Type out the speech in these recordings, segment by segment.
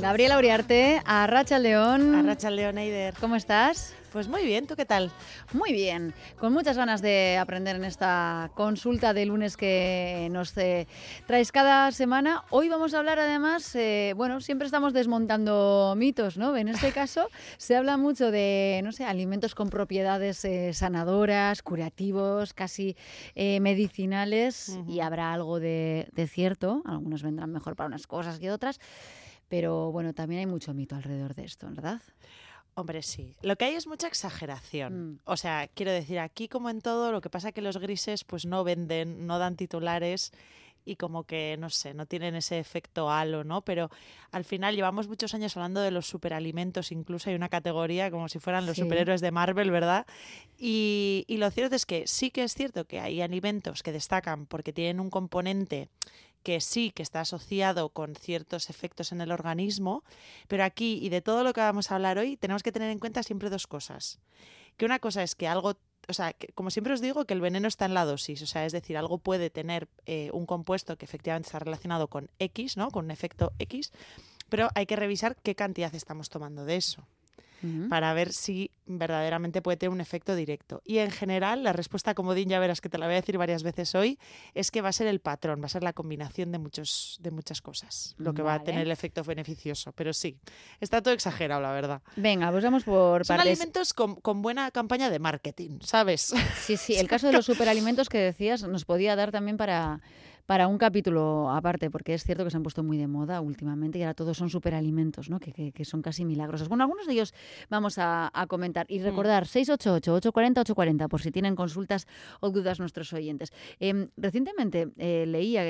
Gabriela Uriarte, a Racha León. A Racha León Eider. ¿Cómo estás? Pues muy bien, ¿tú qué tal? Muy bien, con muchas ganas de aprender en esta consulta de lunes que nos eh, traes cada semana. Hoy vamos a hablar además, eh, bueno, siempre estamos desmontando mitos, ¿no? En este caso se habla mucho de, no sé, alimentos con propiedades eh, sanadoras, curativos, casi medicinales y habrá algo de, de cierto, algunos vendrán mejor para unas cosas que otras, pero bueno, también hay mucho mito alrededor de esto, ¿verdad? Hombre, sí. Lo que hay es mucha exageración. Mm. O sea, quiero decir, aquí como en todo, lo que pasa es que los grises pues no venden, no dan titulares y como que, no sé, no tienen ese efecto halo, ¿no? Pero al final llevamos muchos años hablando de los superalimentos, incluso hay una categoría como si fueran los superhéroes de Marvel, ¿verdad? Y, y lo cierto es que sí que es cierto que hay alimentos que destacan porque tienen un componente que sí que está asociado con ciertos efectos en el organismo, pero aquí y de todo lo que vamos a hablar hoy tenemos que tener en cuenta siempre dos cosas. Que una cosa es que algo, o sea, como siempre os digo, que el veneno está en la dosis, o sea, es decir, algo puede tener eh, un compuesto que efectivamente está relacionado con X, ¿no? Con un efecto X, pero hay que revisar qué cantidad estamos tomando de eso para ver si verdaderamente puede tener un efecto directo. Y en general, la respuesta comodín, ya verás que te la voy a decir varias veces hoy, es que va a ser el patrón, va a ser la combinación de, muchos, de muchas cosas, lo que va a tener el efecto beneficioso. Pero sí, está todo exagerado, la verdad. Venga, pues vamos por Son alimentos con, con, buena campaña de marketing, ¿sabes? Sí, sí, el caso de los superalimentos que decías nos podía dar también para para un capítulo aparte, porque es cierto que se han puesto muy de moda últimamente y ahora todos son superalimentos, ¿no? que, que, son casi milagrosos. Bueno, algunos de ellos vamos a, comentar. Y mm. recordar, 688-840-840, por si tienen consultas o dudas nuestros oyentes. Em, recientemente eh, leía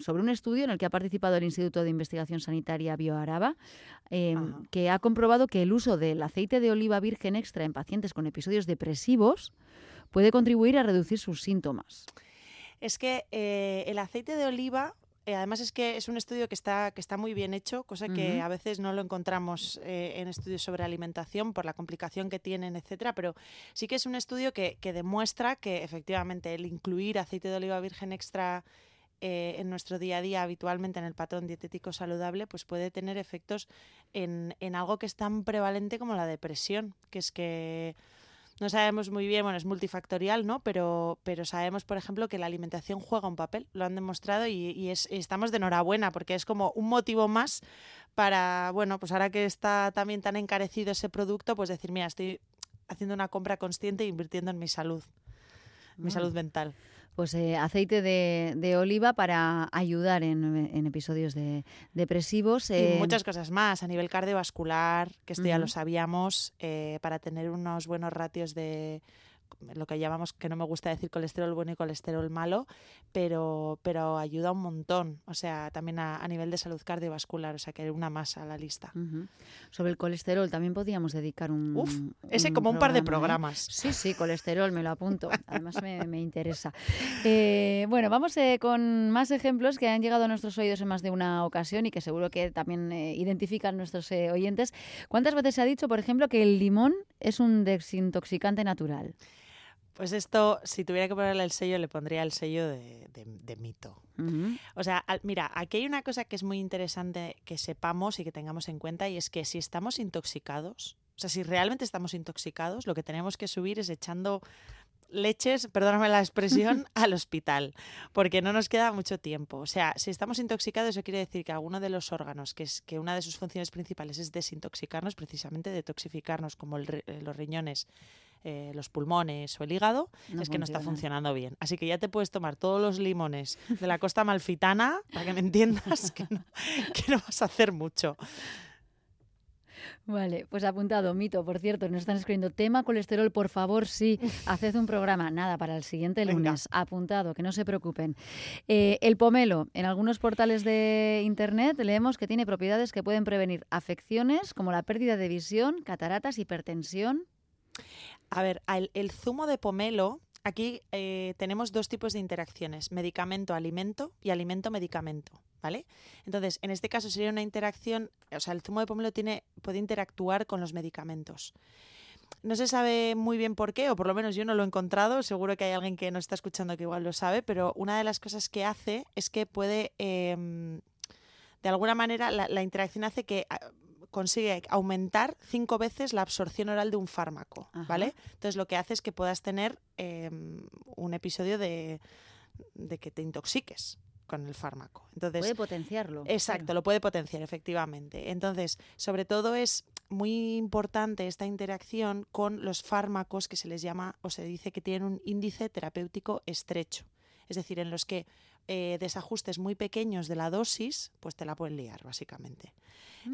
sobre un estudio en el que ha participado el Instituto de Investigación Sanitaria BioAraba, em, que ha comprobado que el uso del aceite de oliva virgen extra en pacientes con episodios depresivos puede contribuir a reducir sus síntomas es que eh, el aceite de oliva eh, además es que es un estudio que está, que está muy bien hecho, cosa que a veces no lo encontramos eh, en estudios sobre alimentación por la complicación que tienen, etcétera, pero sí que es un estudio que, demuestra que efectivamente el incluir aceite de oliva virgen extra en nuestro día a día habitualmente en el patrón dietético saludable, pues puede tener efectos en, en algo que es tan prevalente como la depresión, que es que no sabemos muy bien, bueno, es multifactorial, ¿no? Pero, pero sabemos, por ejemplo, que la alimentación juega un papel, lo han demostrado y, estamos de enhorabuena porque es como un motivo más para, bueno, pues ahora que está también tan encarecido ese producto, pues decir, mira, estoy haciendo una compra consciente e invirtiendo en mi salud, mi mm. salud mental pues eh, aceite de, oliva para ayudar en, episodios de, depresivos. y eh, muchas cosas más, a nivel cardiovascular, que esto ya lo sabíamos, eh, para tener unos buenos ratios de lo que llamamos, que no me gusta decir colesterol bueno y colesterol malo, pero, pero ayuda un montón, o sea, también a, nivel de salud cardiovascular, o sea, que una más a la lista. Sobre el colesterol también podríamos dedicar un... Uf, ese como un par de ¿eh? programas. Sí, sí, colesterol, me lo apunto, además me, interesa. Eh, bueno, vamos eh, con más ejemplos que han llegado a nuestros oídos en más de una ocasión y que seguro que también identifican nuestros oyentes. ¿Cuántas veces se ha dicho, por ejemplo, que el limón es un desintoxicante natural? Pues esto, si tuviera que ponerle el sello, le pondría el sello de, mito. O sea, mira, aquí hay una cosa que es muy interesante que sepamos y que tengamos en cuenta y es que si estamos intoxicados, o sea, si realmente estamos intoxicados, lo que tenemos que subir es echando leches, perdóname la expresión, al hospital, porque no nos queda mucho tiempo. O sea, si estamos intoxicados, eso quiere decir que alguno de los órganos, que es que una de sus funciones principales es desintoxicarnos, precisamente detoxificarnos, como los riñones, eh, los pulmones o el hígado, es que no está funcionando bien. Así que ya te puedes tomar todos los limones de la costa malfitana, para que me entiendas, que no, vas a hacer mucho. Vale, pues apuntado, mito, por cierto, nos están escribiendo tema colesterol, por favor, sí, haced un programa, nada, para el siguiente lunes, apuntado, que no se preocupen. Eh, el pomelo, en algunos portales de internet leemos que tiene propiedades que pueden prevenir afecciones como la pérdida de visión, cataratas, hipertensión. A ver, el, zumo de pomelo, aquí eh, tenemos dos tipos de interacciones, medicamento-alimento y alimento-medicamento, ¿vale? Entonces, en este caso sería una interacción, o sea, el zumo de pomelo tiene, puede interactuar con los medicamentos. No se sabe muy bien por qué, o por lo menos yo no lo he encontrado, seguro que hay alguien que nos está escuchando que igual lo sabe, pero una de las cosas que hace es que puede em, de alguna manera la, interacción hace que ah, consigue aumentar cinco veces la absorción oral de un fármaco, ¿vale? Entonces lo que hace es que puedas tener em, un episodio de, de que te intoxiques con el fármaco. Entonces, puede potenciarlo. Exacto, lo puede potenciar, efectivamente. Entonces, sobre todo es muy importante esta interacción con los fármacos que se les llama o se dice que tienen un índice terapéutico estrecho. Es decir, en los que eh, desajustes muy pequeños de la dosis, pues te la pueden liar, básicamente.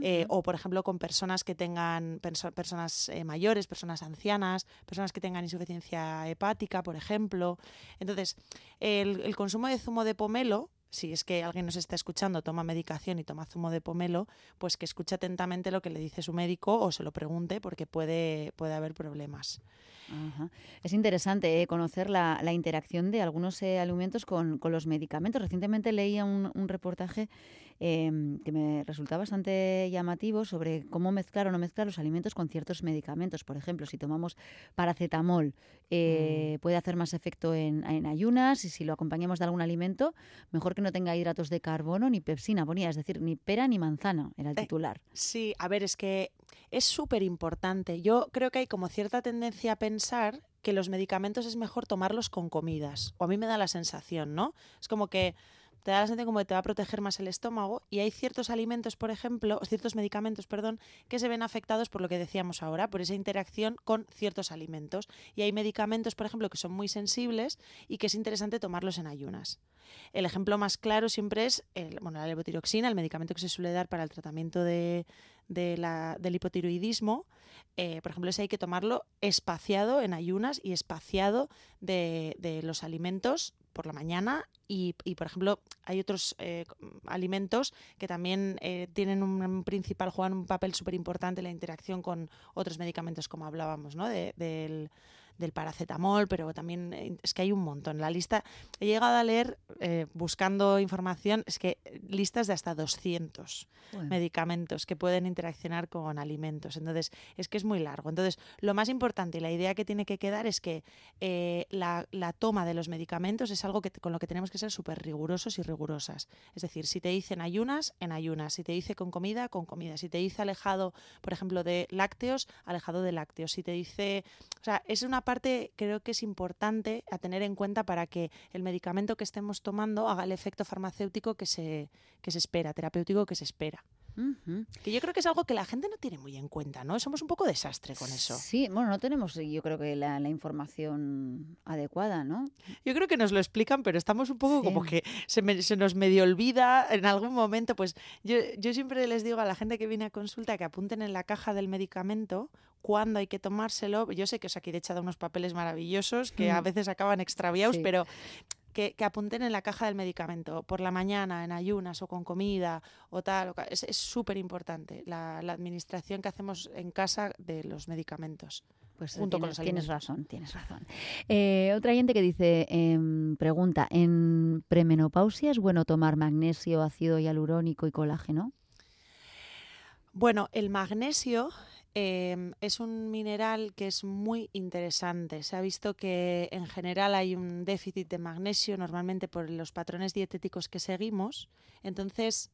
Eh, o, por ejemplo, con personas que tengan, personas eh, mayores, personas ancianas, personas que tengan insuficiencia hepática, por ejemplo. Entonces, el consumo de zumo de pomelo si es que alguien nos está escuchando, toma medicación y toma zumo de pomelo, pues que escuche atentamente lo que le dice su médico o se lo pregunte porque puede, puede haber problemas. Es interesante eh, conocer la, interacción de algunos eh, alimentos con, los medicamentos. Recientemente leía un, un reportaje Em, que me resulta bastante llamativo sobre cómo mezclar o no mezclar los alimentos con ciertos medicamentos. Por ejemplo, si tomamos paracetamol, eh, mm. puede hacer más efecto en, ayunas y si lo acompañamos de algún alimento, mejor que no tenga hidratos de carbono ni pepsina, ponía, es decir, ni pera ni manzana, era el eh, titular. sí, a ver, es que es súper importante. Yo creo que hay como cierta tendencia a pensar que los medicamentos es mejor tomarlos con comidas, o a mí me da la sensación, ¿no? Es como que te da la sensación como que te va a proteger más el estómago y hay ciertos alimentos, por ejemplo, ciertos medicamentos, perdón, que se ven afectados por lo que decíamos ahora, por esa interacción con ciertos alimentos. Y hay medicamentos, por ejemplo, que son muy sensibles y que es interesante tomarlos en ayunas. El ejemplo más claro siempre es el, bueno, la levotiroxina, el medicamento que se suele dar para el tratamiento de, del hipotiroidismo. Eh, por ejemplo, ese hay que tomarlo espaciado en ayunas y espaciado de los alimentos por la mañana y, por ejemplo, hay otros eh, alimentos que también eh, tienen un, principal, juegan un papel súper importante en la interacción con otros medicamentos, como hablábamos, ¿no? De, del, del paracetamol, pero también eh, es que hay un montón. La lista, he llegado a leer, eh, buscando información, es que listas de hasta 200 medicamentos que pueden interaccionar con alimentos. Entonces, es que es muy largo. Entonces, lo más importante y la idea que tiene que quedar es que eh, la, toma de los medicamentos es algo que, con lo que tenemos que ser súper rigurosos y rigurosas. Es decir, si te dicen ayunas, en ayunas. Si te dice con comida, con comida. Si te dice alejado, por ejemplo, de lácteos, alejado de lácteos. Si te dice... O sea, es una parte creo que es importante tener en cuenta para que el medicamento que estemos tomando haga el efecto farmacéutico que se, que se espera, terapéutico que se espera. Que yo creo que es algo que la gente no tiene muy en cuenta, ¿no? Somos un poco desastre con eso. Sí, bueno, no tenemos yo creo que la, información adecuada, ¿no? Yo creo que nos lo explican, pero estamos un poco como que se, se, nos medio olvida en algún momento. Pues yo, yo siempre les digo a la gente que viene a consulta que apunten en la caja del medicamento cuándo hay que tomárselo. Yo sé que os aquí de echado unos papeles maravillosos que a mm. veces acaban extraviados, pero que, apunten en la caja del medicamento, por la mañana, en ayunas o con comida o tal. Es súper importante la, administración que hacemos en casa de los medicamentos. Pues junto tienes, con los tienes razón, tienes razón. Eh, otra gente que dice, em, pregunta, ¿en premenopausia es bueno tomar magnesio, ácido hialurónico y colágeno? Bueno, el magnesio Em, es un mineral que es muy interesante. Se ha visto que en general hay un déficit de magnesio normalmente por los patrones dietéticos que seguimos. Entonces,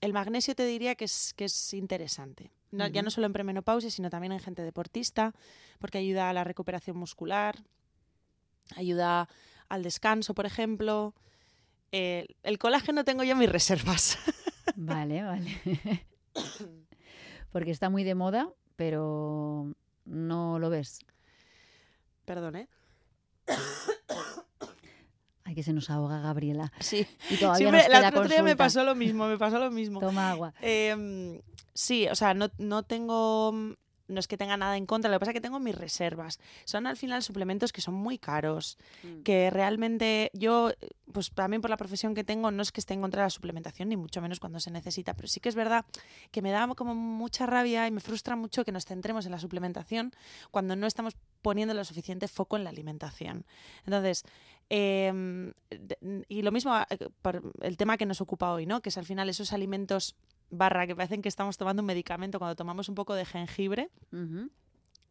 el magnesio te diría que es, que es interesante. Ya no solo en premenopausia, sino también en gente deportista, porque ayuda a la recuperación muscular, ayuda al descanso, por ejemplo. Eh, el colágeno tengo yo mis reservas. Vale, vale. porque está muy de moda pero no lo ves. Perdón, ¿eh? Ay, que se nos ahoga Gabriela. Sí. Y todavía nos queda la otra me pasó lo mismo, me pasó lo mismo. Toma agua. Em, sí, o sea, no, no tengo no es que tenga nada en contra, lo que pasa es que tengo mis reservas. Son al final suplementos que son muy caros, mm. que realmente yo, pues también por la profesión que tengo, no es que esté en contra de la suplementación, ni mucho menos cuando se necesita, pero sí que es verdad que me da como mucha rabia y me frustra mucho que nos centremos en la suplementación cuando no estamos poniendo lo suficiente foco en la alimentación. Entonces, em, y lo mismo eh, por el tema que nos ocupa hoy, ¿no? Que es al final esos alimentos barra que parecen que estamos tomando un medicamento cuando tomamos un poco de jengibre.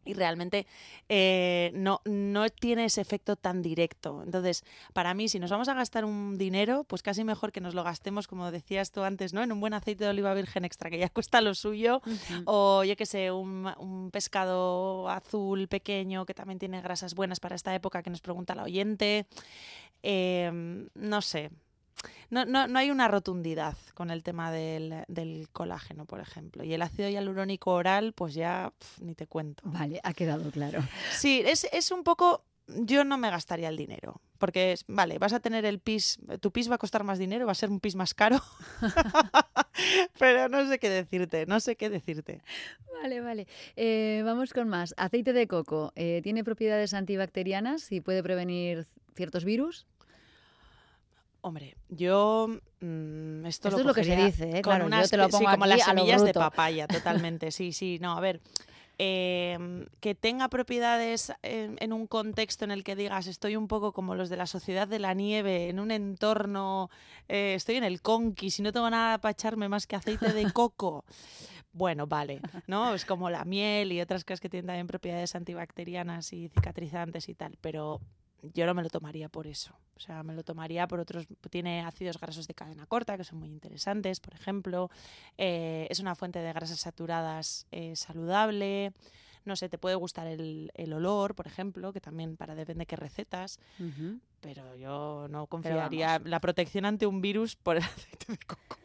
y realmente eh, no, no tiene ese efecto tan directo. Entonces, para mí, si nos vamos a gastar un dinero, pues casi mejor que nos lo gastemos, como decías tú antes, ¿no? En un buen aceite de oliva virgen extra, que ya cuesta lo suyo, o yo que sé, un, un, pescado azul pequeño que también tiene grasas buenas para esta época que nos pregunta la oyente. Eh, no sé, no, no, no, hay una rotundidad con el tema del, del, colágeno, por ejemplo. Y el ácido hialurónico oral, pues ya ni te cuento. Vale, ha quedado claro. Sí, es, es un poco yo no me gastaría el dinero. Porque, vale, vas a tener el pis, tu pis va a costar más dinero, va a ser un pis más caro. Pero no sé qué decirte, no sé qué decirte. Vale, vale. Eh, vamos con más. Aceite de coco. Eh, ¿Tiene propiedades antibacterianas y puede prevenir ciertos virus? Hombre, yo mmm, esto, esto, lo es lo que se dice, ¿eh? con claro, unas, yo te lo pongo sí, como aquí las semillas de papaya, totalmente. Sí, sí, no, a ver. Eh, que tenga propiedades en, en, un contexto en el que digas estoy un poco como los de la sociedad de la nieve, en un entorno, eh, estoy en el conquis si no tengo nada para echarme más que aceite de coco. Bueno, vale, ¿no? Es como la miel y otras cosas que tienen también propiedades antibacterianas y cicatrizantes y tal, pero yo no me lo tomaría por eso. O sea, me lo tomaría por otros. Tiene ácidos grasos de cadena corta, que son muy interesantes, por ejemplo. Eh, es una fuente de grasas saturadas eh, saludable. No sé, te puede gustar el, el, olor, por ejemplo, que también para depende de qué recetas. Uh -huh. Pero yo no confiaría la protección ante un virus por el aceite de coco.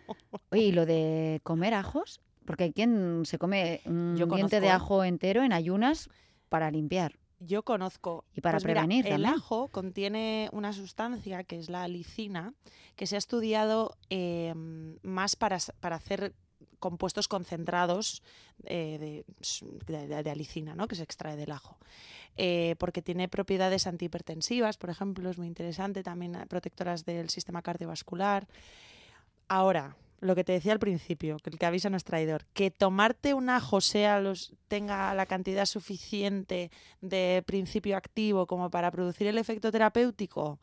Oye, ¿y lo de comer ajos? Porque hay quien se come un yo diente de ajo entero en ayunas para limpiar yo conozco. Y para pues prevenir mira, el ajo contiene una sustancia que es la alicina, que se ha estudiado eh, más para, para, hacer compuestos concentrados eh, de, de, de, alicina, ¿no? que se extrae del ajo. Eh, porque tiene propiedades antihipertensivas, por ejemplo, es muy interesante, también protectoras del sistema cardiovascular. Ahora, lo que te decía al principio, que el que avisa no es traidor, que tomarte un ajo sea los, tenga la cantidad suficiente de principio activo como para producir el efecto terapéutico,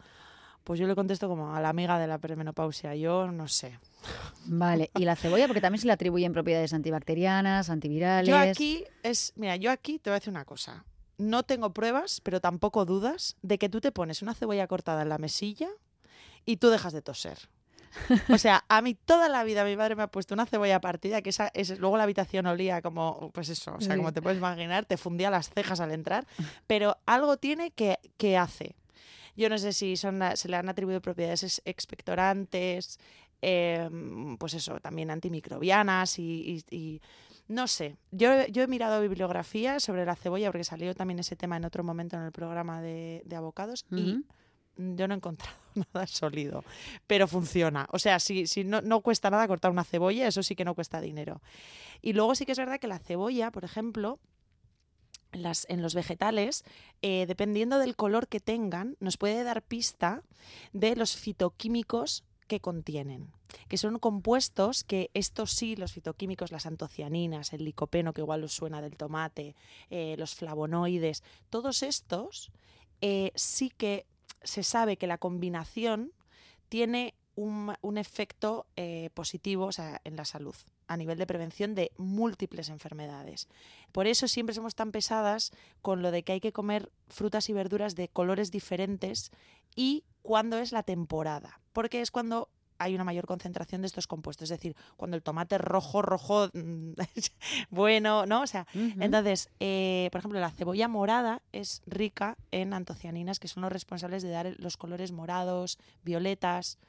pues yo le contesto como a la amiga de la premenopausia, yo no sé. Vale, y la cebolla, porque también se le atribuyen propiedades antibacterianas, antivirales. Yo aquí es, mira, yo aquí te voy a decir una cosa. No tengo pruebas, pero tampoco dudas de que tú te pones una cebolla cortada en la mesilla y tú dejas de toser. O sea, a mí toda la vida mi madre me ha puesto una cebolla partida, que esa es, luego la habitación olía como, pues eso, o sea, como te puedes imaginar, te fundía las cejas al entrar, pero algo tiene que, que hace. Yo no sé si son, se le han atribuido propiedades expectorantes, eh, pues eso, también antimicrobianas y, y, y no sé. Yo, yo, he mirado bibliografía sobre la cebolla porque salió también ese tema en otro momento en el programa de, de abocados uh -huh. y yo no he encontrado nada sólido, pero funciona. O sea, si, si no, no, cuesta nada cortar una cebolla, eso sí que no cuesta dinero. Y luego sí que es verdad que la cebolla, por ejemplo, en, las, en los vegetales, eh, dependiendo del color que tengan, nos puede dar pista de los fitoquímicos que contienen, que son compuestos que estos sí, los fitoquímicos, las antocianinas, el licopeno, que igual os suena del tomate, eh, los flavonoides, todos estos eh, sí que se sabe que la combinación tiene un, un efecto eh, positivo en la salud a nivel de prevención de múltiples enfermedades. Por eso siempre somos tan pesadas con lo de que hay que comer frutas y verduras de colores diferentes y cuando es la temporada, porque es cuando hay una mayor concentración de estos compuestos. Es decir, cuando el tomate rojo, rojo, bueno, ¿no? O sea, uh -huh. entonces, eh, por ejemplo, la cebolla morada es rica en antocianinas, que son los responsables de dar los colores morados, violetas.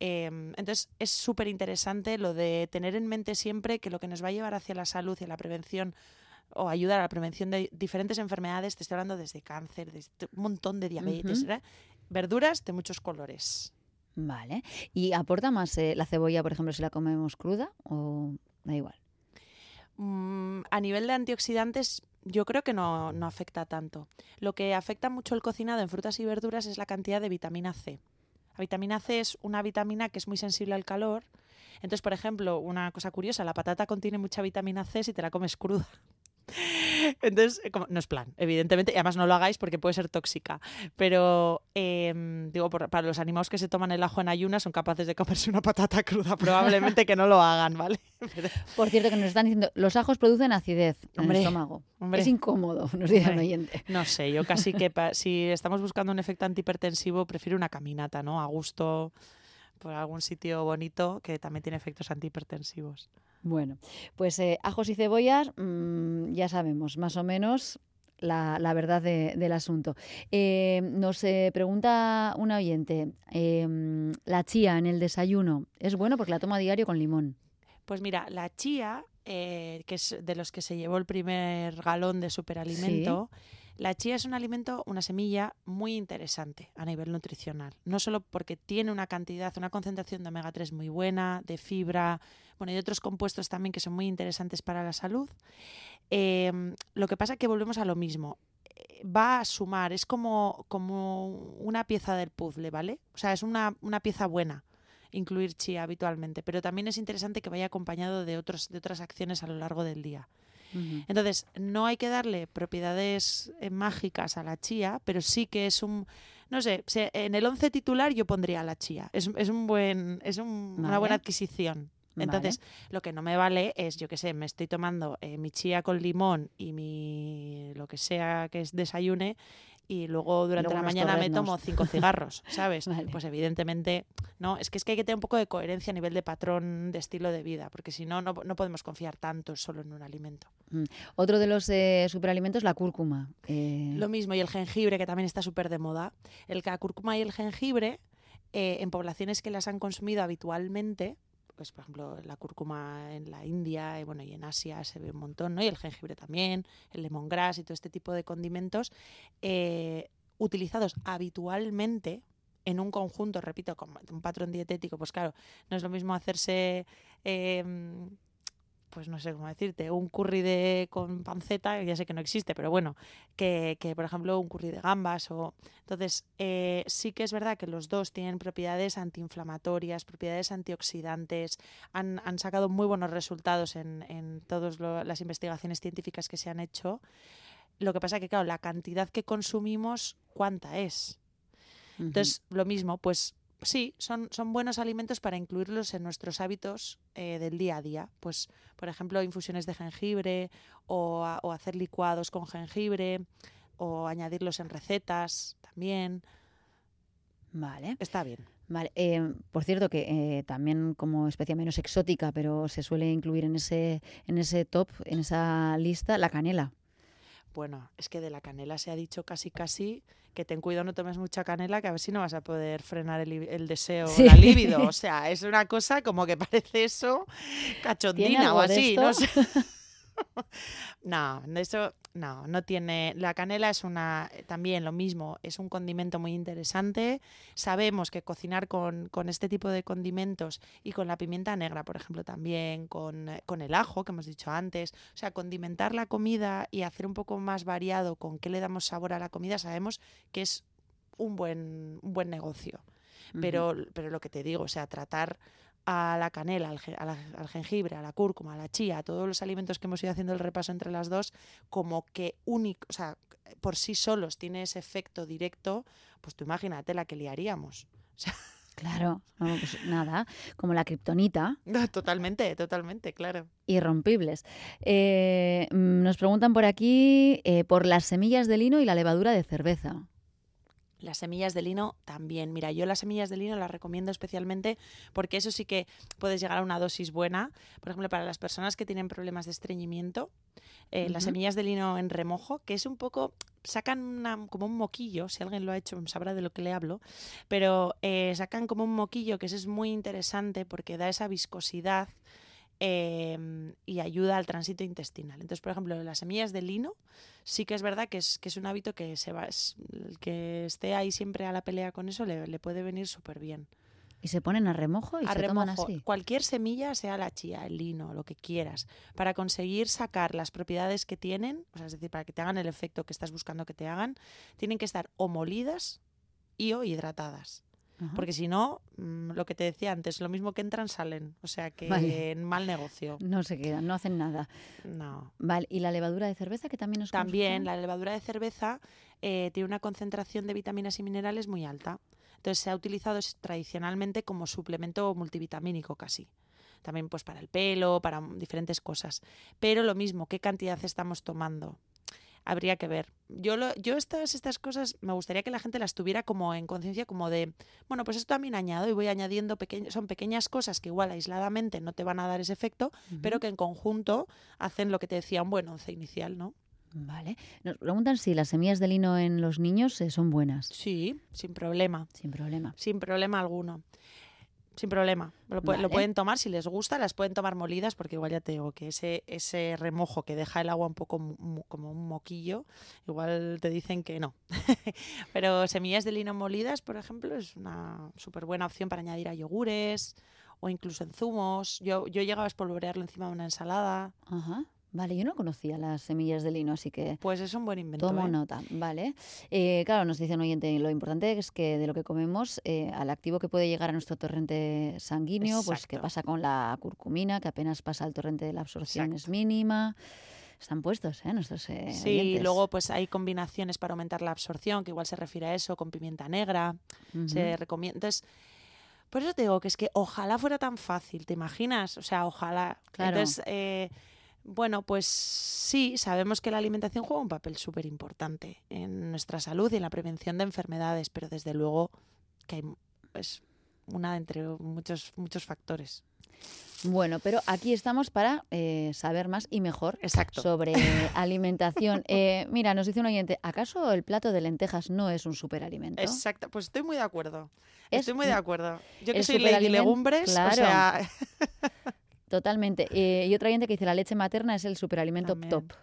Eh, entonces, es súper interesante lo de tener en mente siempre que lo que nos va a llevar hacia la salud y a la prevención o ayudar a la prevención de diferentes enfermedades, te estoy hablando desde cáncer, desde un montón de diabetes, uh -huh. verduras de muchos colores. Vale. ¿Y aporta más eh, la cebolla, por ejemplo, si la comemos cruda o da igual? Mm, a nivel de antioxidantes, yo creo que no, no, afecta tanto. Lo que afecta mucho el cocinado en frutas y verduras es la cantidad de vitamina C. La vitamina C es una vitamina que es muy sensible al calor. Entonces, por ejemplo, una cosa curiosa, la patata contiene mucha vitamina C si te la comes cruda. Entonces, como, no es plan, evidentemente, y además no lo hagáis porque puede ser tóxica. Pero, em, digo, para los animados que se toman el ajo en ayunas son capaces de comerse una patata cruda, probablemente que no lo hagan, ¿vale? Por cierto, que nos están diciendo, los ajos producen acidez en el estómago. Es incómodo, nos dice el oyente. No sé, yo casi que si estamos buscando un efecto antihipertensivo, prefiero una caminata, ¿no? A gusto por algún sitio bonito que también tiene efectos antihipertensivos. Bueno, pues eh, ajos y cebollas, mm, ya sabemos más o menos la, verdad del asunto. Eh, nos eh, pregunta un oyente, em, ¿la chía en el desayuno es bueno porque la tomo a diario con limón? Pues mira, la chía, que es de los que se llevó el primer galón de superalimento, la chía es un alimento, una semilla muy interesante a nivel nutricional. No solo porque tiene una cantidad, una concentración de omega 3 muy buena, de fibra, bueno, y otros compuestos también que son muy interesantes para la salud. Em, lo que pasa es que volvemos a lo mismo. Eh, va a sumar, es como, como una pieza del puzzle, ¿vale? O sea, es una, una pieza buena incluir chía habitualmente, pero también es interesante que vaya acompañado de, otros, de otras acciones a lo largo del día. Entonces, no hay que darle propiedades eh, mágicas a la chía, pero sí que es un no sé, en el 11 titular yo pondría la chía. Es, un buen, es una buena adquisición. Entonces, lo que no me vale es, yo qué sé, me estoy tomando eh, mi chía con limón y mi lo que sea que es desayune y luego durante la mañana me tomo cinco cigarros, ¿sabes? Pues evidentemente, no, es que es que hay que tener un poco de coherencia a nivel de patrón de estilo de vida, porque si no, no, podemos confiar tanto solo en un alimento. Mm. Otro de los eh, superalimentos, la cúrcuma. Eh. Lo mismo, y el jengibre, que también está súper de moda. El, la cúrcuma y el jengibre, eh, en poblaciones que las han consumido habitualmente, pues por ejemplo la cúrcuma en la India y bueno y en Asia se ve un montón, ¿no? Y el jengibre también, el lemongrass y todo este tipo de condimentos eh, utilizados habitualmente en un conjunto, repito, con un patrón dietético, pues claro, no es lo mismo hacerse em, pues no sé cómo decirte, un curry de, con panceta, ya sé que no existe, pero bueno, que, por ejemplo un curry de gambas. o Entonces, eh, sí que es verdad que los dos tienen propiedades antiinflamatorias, propiedades antioxidantes, han, sacado muy buenos resultados en, en todas las investigaciones científicas que se han hecho. Lo que pasa es que, claro, la cantidad que consumimos, ¿cuánta es? Entonces, lo mismo, pues sí, son, son buenos alimentos para incluirlos en nuestros hábitos eh, del día a día. Pues, por ejemplo, infusiones de jengibre o, hacer licuados con jengibre o añadirlos en recetas también. Vale. Está bien. Vale. Eh, por cierto, que eh, también como especie menos exótica, pero se suele incluir en ese, en ese top, en esa lista, la canela. Bueno, es que de la canela se ha dicho casi casi que ten cuidado, no tomes mucha canela, que a ver si no vas a poder frenar el, deseo o la libido. O sea, es una cosa como que parece eso cachondina o así. No sé. no, eso no, no tiene. La canela es una también lo mismo, es un condimento muy interesante. Sabemos que cocinar con, este tipo de condimentos y con la pimienta negra, por ejemplo, también, con, con, el ajo que hemos dicho antes, o sea, condimentar la comida y hacer un poco más variado con qué le damos sabor a la comida, sabemos que es un buen, un buen negocio. Pero, pero lo que te digo, o sea, tratar a la canela, al, jengibre, a la cúrcuma, a la chía, a todos los alimentos que hemos ido haciendo el repaso entre las dos, como que único, o sea, por sí solos tiene ese efecto directo, pues tú imagínate la que liaríamos. Claro, pues nada, como la kriptonita. Totalmente, totalmente, claro. Irrompibles. Eh, mm, nos preguntan por aquí eh, por las semillas de lino y la levadura de cerveza. Las semillas de lino también. Mira, yo las semillas de lino las recomiendo especialmente porque eso sí que puedes llegar a una dosis buena. Por ejemplo, para las personas que tienen problemas de estreñimiento, eh, las semillas de lino en remojo, que es un poco, sacan como un moquillo, si alguien lo ha hecho sabrá de lo que le hablo, pero eh, sacan como un moquillo que es muy interesante porque da esa viscosidad Em, y ayuda al tránsito intestinal. Entonces, por ejemplo, las semillas de lino sí que es verdad que es, que es un hábito que se va, el que esté ahí siempre a la pelea con eso le, puede venir súper bien. Y se ponen a remojo y se toman así. Cualquier semilla, sea la chía, el lino, lo que quieras, para conseguir sacar las propiedades que tienen, o sea, es decir, para que te hagan el efecto que estás buscando que te hagan, tienen que estar o molidas y o hidratadas. Porque si no, mm, lo que te decía antes, lo mismo que entran, salen. O sea que en mal negocio. No se quedan, no hacen nada. No. Vale, ¿y la levadura de cerveza que también nos También, la levadura de cerveza eh, tiene una concentración de vitaminas y minerales muy alta. Entonces se ha utilizado tradicionalmente como suplemento multivitamínico casi también pues para el pelo, para diferentes cosas. Pero lo mismo, ¿qué cantidad estamos tomando? Habría que ver. Yo, lo, yo estas, estas cosas me gustaría que la gente las tuviera como en conciencia, como de, bueno, pues esto también añado y voy añadiendo, son pequeñas cosas que igual aisladamente no te van a dar ese efecto, pero que en conjunto hacen lo que te decía un buen once inicial, ¿no? Vale. Nos preguntan si las semillas de lino en los niños eh, son buenas. Sí, sin problema. Sin problema. Sin problema alguno. Sin problema. Lo, pueden tomar si les gusta, las pueden tomar molidas, porque igual ya te digo que ese, ese remojo que deja el agua un poco como un moquillo, igual te dicen que no. Pero semillas de lino molidas, por ejemplo, es una súper buena opción para añadir a yogures o incluso en zumos. Yo, yo llegaba a espolvorearlo encima de una ensalada. Ajá. Vale, yo no conocía las semillas de lino, así que... Pues es un buen invento. Tomo ¿eh? nota, vale. Eh, claro, nos dice un oyente, lo importante es que de lo que comemos, eh, al activo que puede llegar a nuestro torrente sanguíneo, pues qué pasa con la curcumina, que apenas pasa al torrente de la absorción, es mínima están puestos ¿eh? nuestros eh, Sí, luego pues hay combinaciones para aumentar la absorción, que igual se refiere a eso, con pimienta negra, se recomienda. Entonces, por eso te digo que es que ojalá fuera tan fácil, ¿te imaginas? O sea, ojalá. Claro. Entonces, eh, bueno, pues sí, sabemos que la alimentación juega un papel súper importante en nuestra salud y en la prevención de enfermedades, pero desde luego que hay, es una entre muchos, muchos factores. Bueno, pero aquí estamos para eh, saber más y mejor Exacto. sobre alimentación. Eh, mira, nos dice un oyente, ¿acaso el plato de lentejas no es un superalimento? Exacto, pues estoy muy de acuerdo. estoy muy de acuerdo. Yo que soy legumbres, o sea... Totalmente. Eh, y otra gente que dice la leche materna es el superalimento top.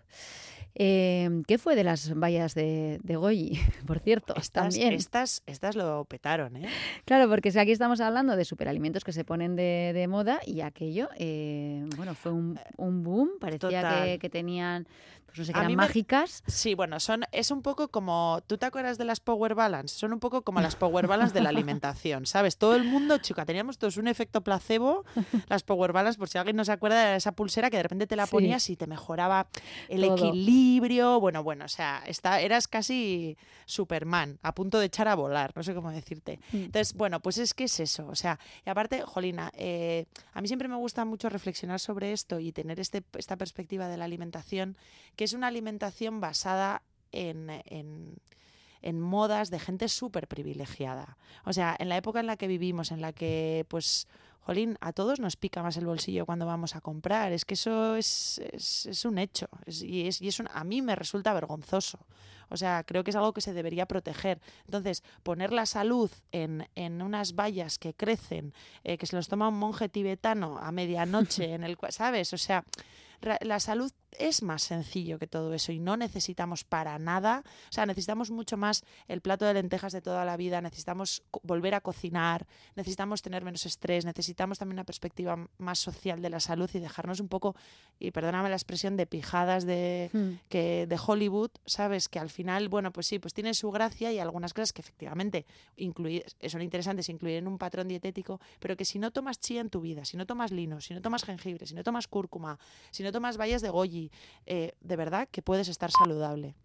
Eh, ¿Qué fue de las vallas de, de Goyi, por cierto? Estas, también. Estas, estas lo petaron, ¿eh? Claro, porque aquí estamos hablando de superalimentos que se ponen de, de moda y aquello, eh, bueno, fue un, un boom. Parecía que, que, tenían pues no sé, que eran mágicas. sí, bueno, son, es un poco como, ¿tú te acuerdas de las Power Balance? Son un poco como las Power Balance de la alimentación, ¿sabes? Todo el mundo, chica, teníamos todos un efecto placebo, las Power Balance, por si alguien no se acuerda de esa pulsera que de repente te la ponías y te mejoraba el equilibrio, bueno, bueno, o sea, está, eras casi Superman, a punto de echar a volar, no sé cómo decirte. Mm. Entonces, bueno, pues es que es eso, o sea, y aparte, Jolina, eh, a mí siempre me gusta mucho reflexionar sobre esto y tener este, esta perspectiva de la alimentación que es una alimentación basada en, en, modas de gente súper privilegiada. O sea, en la época en la que vivimos, en la que, pues, jolín, a todos nos pica más el bolsillo cuando vamos a comprar. Es que eso es, es, un hecho. y es, y es a mí me resulta vergonzoso. O sea, creo que es algo que se debería proteger. Entonces, poner la salud en, en unas vallas que crecen, eh, que se los toma un monje tibetano a medianoche, en el ¿sabes? O sea, la salud es más sencillo que todo eso y no necesitamos para nada, o sea, necesitamos mucho más el plato de lentejas de toda la vida, necesitamos volver a cocinar, necesitamos tener menos estrés, necesitamos también una perspectiva más social de la salud y dejarnos un poco, y perdóname la expresión, de pijadas de, hmm. que, de Hollywood, ¿sabes? Que al final, bueno, pues sí, pues tiene su gracia y algunas cosas que efectivamente son interesantes incluir en un patrón dietético, pero que si no tomas chía en tu vida, si no tomas lino, si no tomas jengibre, si no tomas cúrcuma, si no tomas bayas de goji, eh, de verdad que puedes estar saludable.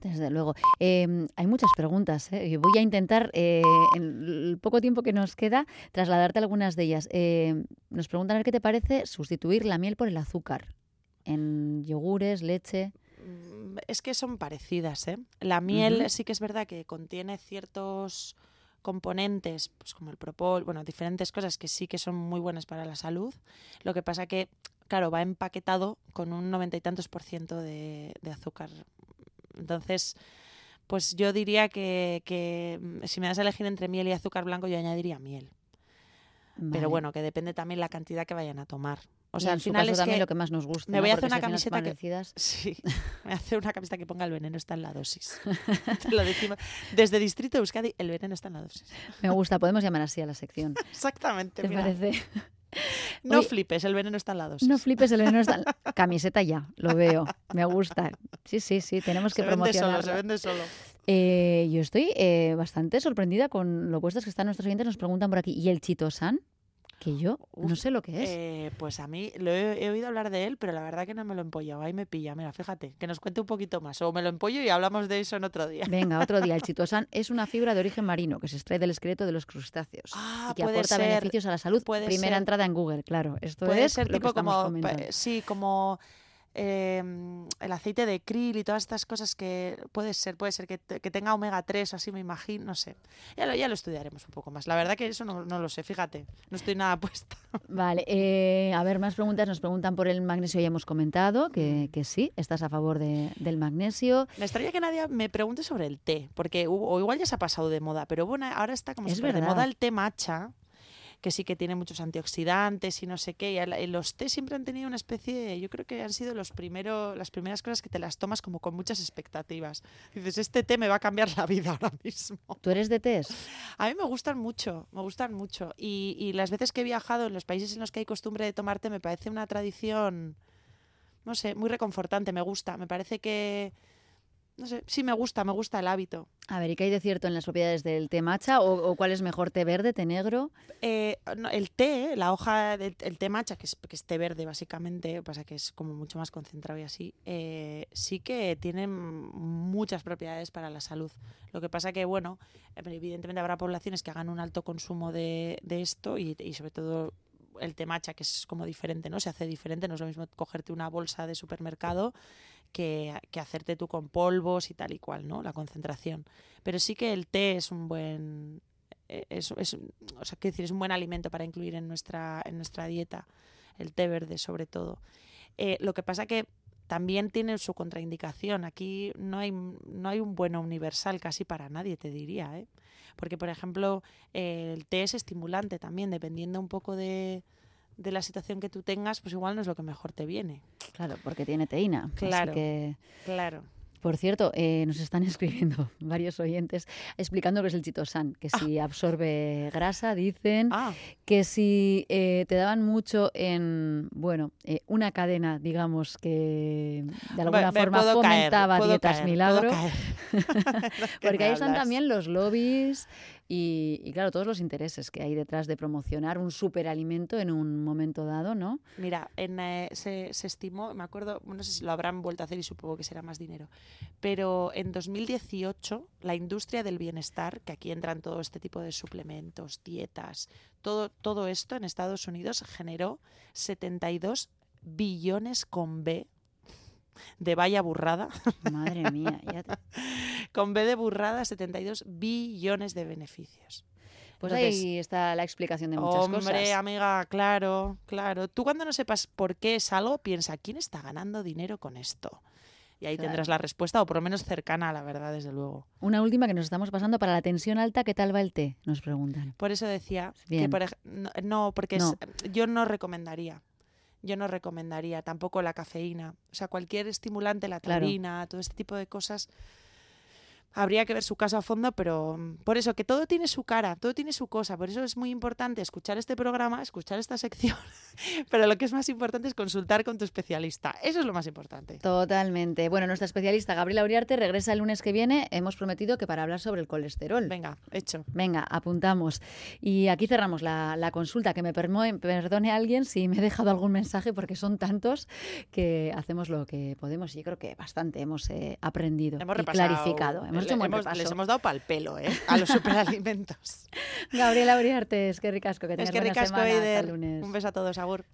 Desde luego. Em, hay muchas preguntas. ¿eh? Voy a intentar, eh, en el poco tiempo que nos queda, trasladarte algunas de ellas. Em, nos preguntan a ver qué te parece sustituir la miel por el azúcar en yogures, leche. Mm, es que son parecidas. ¿eh? La miel sí que es verdad que contiene ciertos componentes, pues como el propol, bueno, diferentes cosas que sí que son muy buenas para la salud. Lo que pasa que claro, va empaquetado con un noventa y tantos por ciento de, azúcar. Entonces, pues yo diría que, mm, si me das a elegir entre miel y azúcar blanco, yo añadiría miel. Pero bueno, que depende también la cantidad que vayan a tomar. O sea, al final es también lo que más nos gusta. Me voy a hacer una camiseta que sí, me hacer una camiseta que ponga el veneno está en la dosis. lo decimos. Desde Distrito Euskadi, el veneno está en la dosis. Me gusta, podemos llamar así a la sección. Exactamente. ¿Te parece? No flipes, el veneno está al lado. No flipes, el veneno está al Camiseta ya, lo veo. Me gusta. Sí, sí, sí, tenemos que se promocionar. se vende solo. Eh, yo estoy eh, bastante sorprendida con lo puestos que están nuestros oyentes. Nos preguntan por aquí. ¿Y el chitosan? Que yo no sé lo que es. Eh, pues a mí lo he, oído hablar de él, pero la verdad que no me lo empollo. Ahí me pilla. Mira, fíjate, que nos cuente un poquito más. O me lo empollo y hablamos de eso en otro día. Venga, otro día. El chitosan es una fibra de origen marino que se extrae del esqueleto de los crustáceos ah, y que aporta beneficios a la salud. Primera entrada en Google, claro. Esto puede es ser tipo como, sí, como Em, el aceite de krill y todas estas cosas que puede ser, puede ser que, tenga omega 3 así me imagino, no sé. Ya lo, ya lo estudiaremos un poco más. La verdad que eso no, lo sé, fíjate, no estoy nada puesta. Vale, eh, a ver, más preguntas. Nos preguntan por el magnesio, ya hemos comentado que, que sí, estás a favor del magnesio. Me extraña que nadie me pregunte sobre el té, porque o igual ya se ha pasado de moda, pero bueno, ahora está como es de moda el té matcha que sí que tiene muchos antioxidantes y no sé qué. Y los té siempre han tenido una especie de, yo creo que han sido los primero, las primeras cosas que te las tomas como con muchas expectativas. Dices, este té me va a cambiar la vida ahora mismo. ¿Tú eres de tés? A mí me gustan mucho, me gustan mucho. Y, y las veces que he viajado en los países en los que hay costumbre de tomar té me parece una tradición, no sé, muy reconfortante, me gusta. Me parece que no sé, sí me gusta, me gusta el hábito. A ver, ¿y qué hay de cierto en las propiedades del té matcha? ¿O, cuál es mejor, té verde, té negro? Eh, el té, la hoja del té matcha, que es, que es té verde básicamente, pasa que es como mucho más concentrado y así, eh, sí que tiene muchas propiedades para la salud. Lo que pasa que, bueno, evidentemente habrá poblaciones que hagan un alto consumo de, esto y, y sobre todo el té matcha, que es como diferente, ¿no? Se hace diferente, no es lo mismo cogerte una bolsa de supermercado que, hacerte tú con polvos y tal y cual, ¿no? La concentración. Pero sí que el té es un buen eh, es, es, o sea, decir, es un buen alimento para incluir en nuestra, en nuestra dieta, el té verde sobre todo. Eh, lo que pasa que también tiene su contraindicación. Aquí no hay, no hay un bueno universal casi para nadie, te diría. ¿eh? Porque, por ejemplo, el té es estimulante también, dependiendo un poco de, de la situación que tú tengas, pues igual no es lo que mejor te viene. Claro, porque tiene teína. Claro, claro. Por cierto, eh, nos están escribiendo varios oyentes explicando que es el chitosan, que si ah. absorbe grasa, dicen, ah. que si eh, te daban mucho en, bueno, eh, una cadena, digamos, que de alguna forma fomentaba dietas milagro. Porque ahí están también los lobbies y, claro, todos los intereses que hay detrás de promocionar un superalimento en un momento dado, ¿no? Mira, en, eh, se, se, estimó, me acuerdo, no sé si lo habrán vuelto a hacer y supongo que será más dinero, pero en 2018 la industria del bienestar, que aquí entran todo este tipo de suplementos, dietas, todo, todo esto en Estados Unidos generó 72 billones con B de vaya burrada. Madre mía, Con B de burrada, 72 billones de beneficios. Pues ahí está la explicación de muchas cosas. Hombre, amiga, claro, claro. Tú cuando no sepas por qué es algo, piensa, ¿quién está ganando dinero con esto? Y ahí tendrás la respuesta, o por lo menos cercana a la verdad, desde luego. Una última que nos estamos pasando para la tensión alta, ¿qué tal va el té? Nos preguntan. Por eso decía que no, porque yo no recomendaría yo no recomendaría tampoco la cafeína. O sea, cualquier estimulante, la taurina, todo este tipo de cosas, habría que ver su caso a fondo, pero mm, por eso que todo tiene su cara, todo tiene su cosa, por eso es muy importante escuchar este programa, escuchar esta sección, pero lo que es más importante es consultar con tu especialista, eso es lo más importante. Totalmente. Bueno, nuestra especialista Gabriela Uriarte regresa el lunes que viene, hemos prometido que para hablar sobre el colesterol. Venga, hecho. Venga, apuntamos. Y aquí cerramos la, consulta, que me perdone alguien si me he dejado algún mensaje, porque son tantos que hacemos lo que podemos y yo creo que bastante hemos eh, aprendido y clarificado les hemos dado pal pelo, ¿eh? A los superalimentos. Gabriela Uriarte, es que ricasco, que tengas es que ricasco, semana. Hasta lunes. Un beso a todos, Agur.